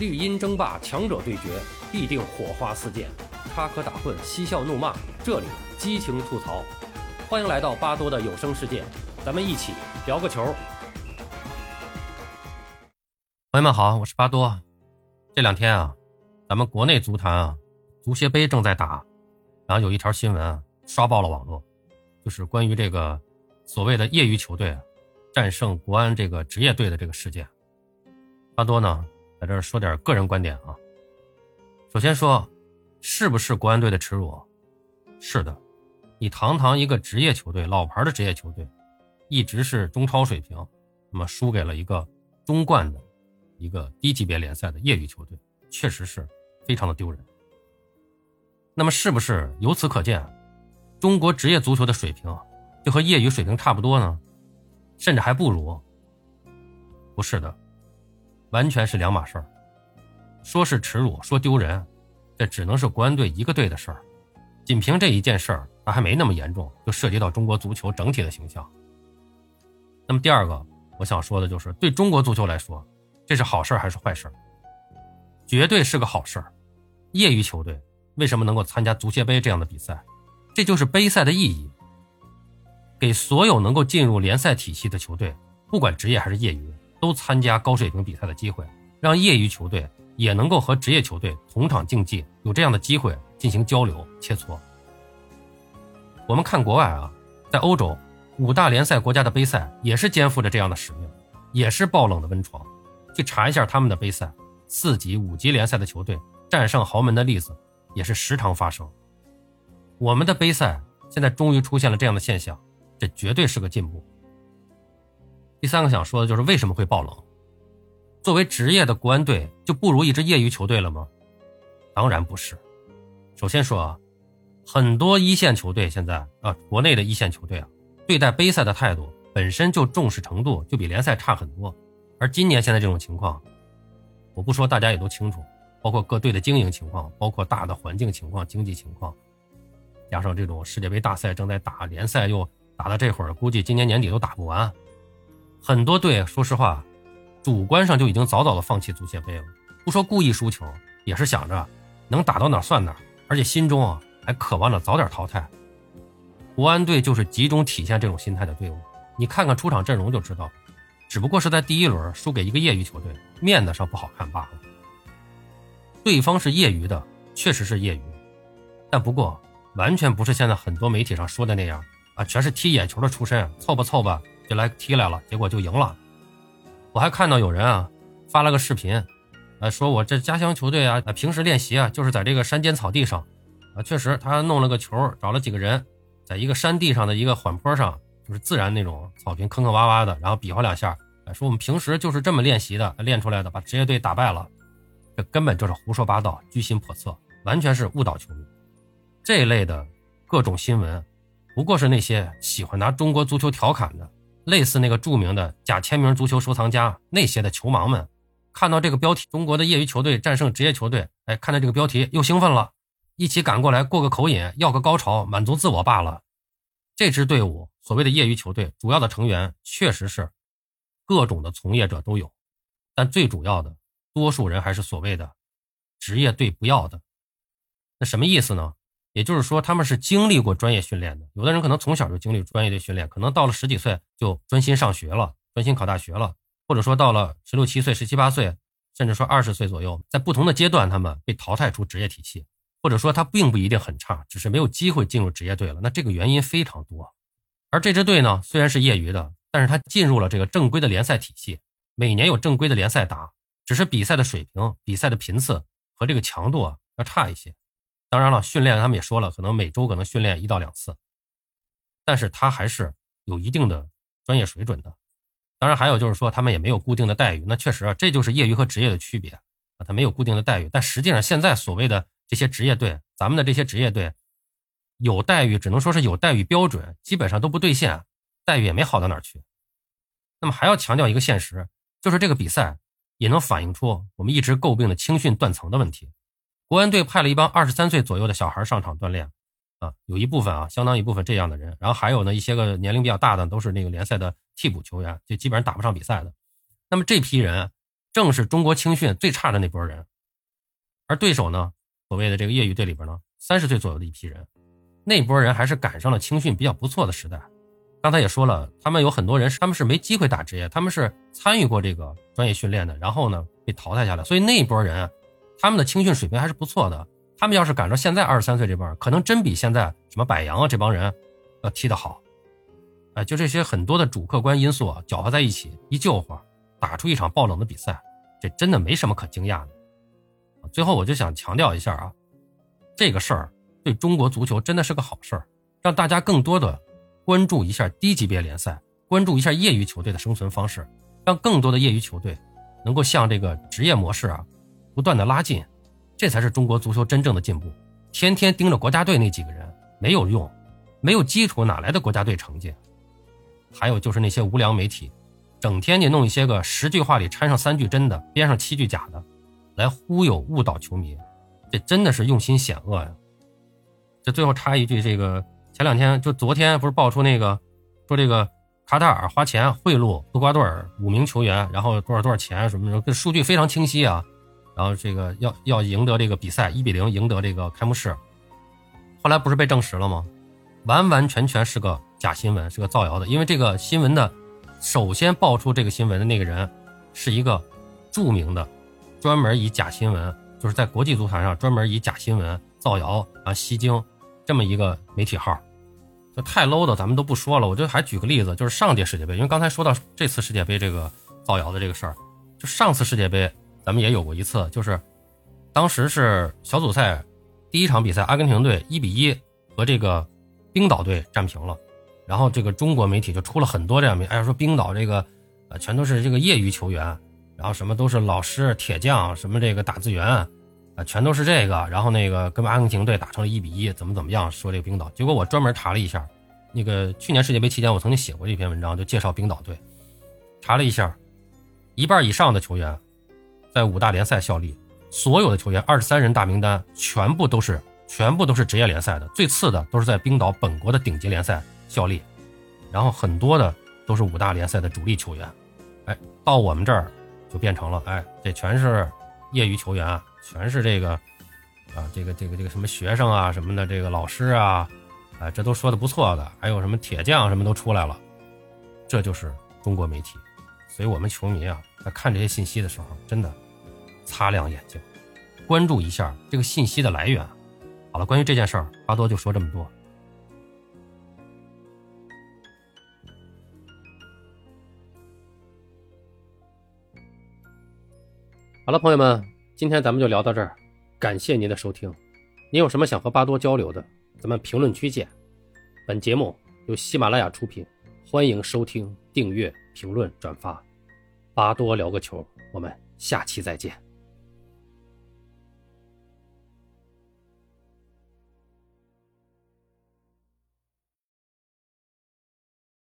绿茵争霸，强者对决，必定火花四溅；插科打诨，嬉笑怒骂，这里激情吐槽。欢迎来到巴多的有声世界，咱们一起聊个球。朋友们好，我是巴多。这两天啊，咱们国内足坛啊，足协杯正在打，然后有一条新闻啊，刷爆了网络，就是关于这个所谓的业余球队战胜国安这个职业队的这个事件。巴多呢？在这儿说点个人观点啊。首先说，是不是国安队的耻辱？是的，你堂堂一个职业球队，老牌的职业球队，一直是中超水平，那么输给了一个中冠的一个低级别联赛的业余球队，确实是非常的丢人。那么是不是由此可见，中国职业足球的水平就和业余水平差不多呢？甚至还不如？不是的。完全是两码事儿，说是耻辱，说丢人，这只能是国安队一个队的事儿。仅凭这一件事儿，它还没那么严重，就涉及到中国足球整体的形象。那么第二个，我想说的就是，对中国足球来说，这是好事还是坏事？绝对是个好事儿。业余球队为什么能够参加足协杯这样的比赛？这就是杯赛的意义，给所有能够进入联赛体系的球队，不管职业还是业余。都参加高水平比赛的机会，让业余球队也能够和职业球队同场竞技，有这样的机会进行交流切磋。我们看国外啊，在欧洲五大联赛国家的杯赛也是肩负着这样的使命，也是爆冷的温床。去查一下他们的杯赛，四级、五级联赛的球队战胜豪门的例子也是时常发生。我们的杯赛现在终于出现了这样的现象，这绝对是个进步。第三个想说的就是为什么会爆冷？作为职业的国安队就不如一支业余球队了吗？当然不是。首先说啊，很多一线球队现在啊，国内的一线球队啊，对待杯赛的态度本身就重视程度就比联赛差很多。而今年现在这种情况，我不说大家也都清楚，包括各队的经营情况，包括大的环境情况、经济情况，加上这种世界杯大赛正在打，联赛又打到这会儿，估计今年年底都打不完。很多队，说实话，主观上就已经早早的放弃足协杯了。不说故意输球，也是想着能打到哪算哪，而且心中啊还渴望着早点淘汰。国安队就是集中体现这种心态的队伍。你看看出场阵容就知道，只不过是在第一轮输给一个业余球队，面子上不好看罢了。对方是业余的，确实是业余，但不过完全不是现在很多媒体上说的那样啊，全是踢野球的出身，凑吧凑吧。就来踢来了，结果就赢了。我还看到有人啊发了个视频，呃，说我这家乡球队啊，平时练习啊就是在这个山间草地上，啊，确实他弄了个球，找了几个人，在一个山地上的一个缓坡上，就是自然那种草坪，坑坑洼洼的，然后比划两下，说我们平时就是这么练习的，练出来的，把职业队打败了。这根本就是胡说八道，居心叵测，完全是误导球迷。这一类的各种新闻，不过是那些喜欢拿中国足球调侃的。类似那个著名的假签名足球收藏家那些的球盲们，看到这个标题“中国的业余球队战胜职业球队”，哎，看到这个标题又兴奋了，一起赶过来过个口瘾，要个高潮，满足自我罢了。这支队伍所谓的业余球队，主要的成员确实是各种的从业者都有，但最主要的多数人还是所谓的职业队不要的。那什么意思呢？也就是说，他们是经历过专业训练的。有的人可能从小就经历专业的训练，可能到了十几岁就专心上学了，专心考大学了，或者说到了十六七岁、十七八岁，甚至说二十岁左右，在不同的阶段，他们被淘汰出职业体系，或者说他并不一定很差，只是没有机会进入职业队了。那这个原因非常多。而这支队呢，虽然是业余的，但是他进入了这个正规的联赛体系，每年有正规的联赛打，只是比赛的水平、比赛的频次和这个强度啊要差一些。当然了，训练他们也说了，可能每周可能训练一到两次，但是他还是有一定的专业水准的。当然，还有就是说他们也没有固定的待遇。那确实啊，这就是业余和职业的区别啊，他没有固定的待遇。但实际上，现在所谓的这些职业队，咱们的这些职业队有待遇，只能说是有待遇标准，基本上都不兑现，待遇也没好到哪儿去。那么还要强调一个现实，就是这个比赛也能反映出我们一直诟病的青训断层的问题。国安队派了一帮二十三岁左右的小孩上场锻炼，啊，有一部分啊，相当一部分这样的人，然后还有呢一些个年龄比较大的，都是那个联赛的替补球员，就基本上打不上比赛的。那么这批人正是中国青训最差的那波人。而对手呢，所谓的这个业余队里边呢，三十岁左右的一批人，那波人还是赶上了青训比较不错的时代。刚才也说了，他们有很多人，他们是没机会打职业，他们是参与过这个专业训练的，然后呢被淘汰下来，所以那一波人，他们的青训水平还是不错的。他们要是赶上现在二十三岁这帮，可能真比现在什么柏杨啊这帮人要踢得好。哎，就这些很多的主客观因素啊，搅和在一起，一救火，打出一场爆冷的比赛，这真的没什么可惊讶的。最后，我就想强调一下啊，这个事儿对中国足球真的是个好事儿，让大家更多的关注一下低级别联赛，关注一下业余球队的生存方式，让更多的业余球队能够向这个职业模式啊不断的拉近，这才是中国足球真正的进步。天天盯着国家队那几个人没有用，没有基础哪来的国家队成绩？还有就是那些无良媒体，整天就弄一些个十句话里掺上三句真的，编上七句假的，来忽悠误导球迷，这真的是用心险恶呀！这最后插一句，这个前两天就昨天不是爆出那个，说这个卡塔尔花钱贿赂厄瓜多尔五名球员，然后多少多少钱什么什么，这数据非常清晰啊。然后这个要要赢得这个比赛一比零赢得这个开幕式，后来不是被证实了吗？完完全全是个。假新闻是个造谣的，因为这个新闻的首先爆出这个新闻的那个人，是一个著名的专门以假新闻，就是在国际足坛上专门以假新闻造谣啊吸睛这么一个媒体号，就太 low 的咱们都不说了。我就还举个例子，就是上届世界杯，因为刚才说到这次世界杯这个造谣的这个事儿，就上次世界杯咱们也有过一次，就是当时是小组赛第一场比赛，阿根廷队一比一和这个冰岛队战平了。然后这个中国媒体就出了很多这样媒，哎呀说冰岛这个，呃全都是这个业余球员，然后什么都是老师铁匠，什么这个打字员，啊全都是这个，然后那个跟阿根廷队打成了一比一，怎么怎么样说这个冰岛，结果我专门查了一下，那个去年世界杯期间我曾经写过这篇文章，就介绍冰岛队，查了一下，一半以上的球员在五大联赛效力，所有的球员二十三人大名单全部都是全部都是职业联赛的，最次的都是在冰岛本国的顶级联赛。效力，然后很多的都是五大联赛的主力球员，哎，到我们这儿就变成了，哎，这全是业余球员，全是这个啊，这个这个这个什么学生啊什么的，这个老师啊，哎，这都说的不错的，还有什么铁匠什么都出来了，这就是中国媒体，所以我们球迷啊，在看这些信息的时候，真的擦亮眼睛，关注一下这个信息的来源。好了，关于这件事儿，巴多就说这么多。好了，朋友们，今天咱们就聊到这儿，感谢您的收听。您有什么想和巴多交流的，咱们评论区见。本节目由喜马拉雅出品，欢迎收听、订阅、评论、转发。巴多聊个球，我们下期再见。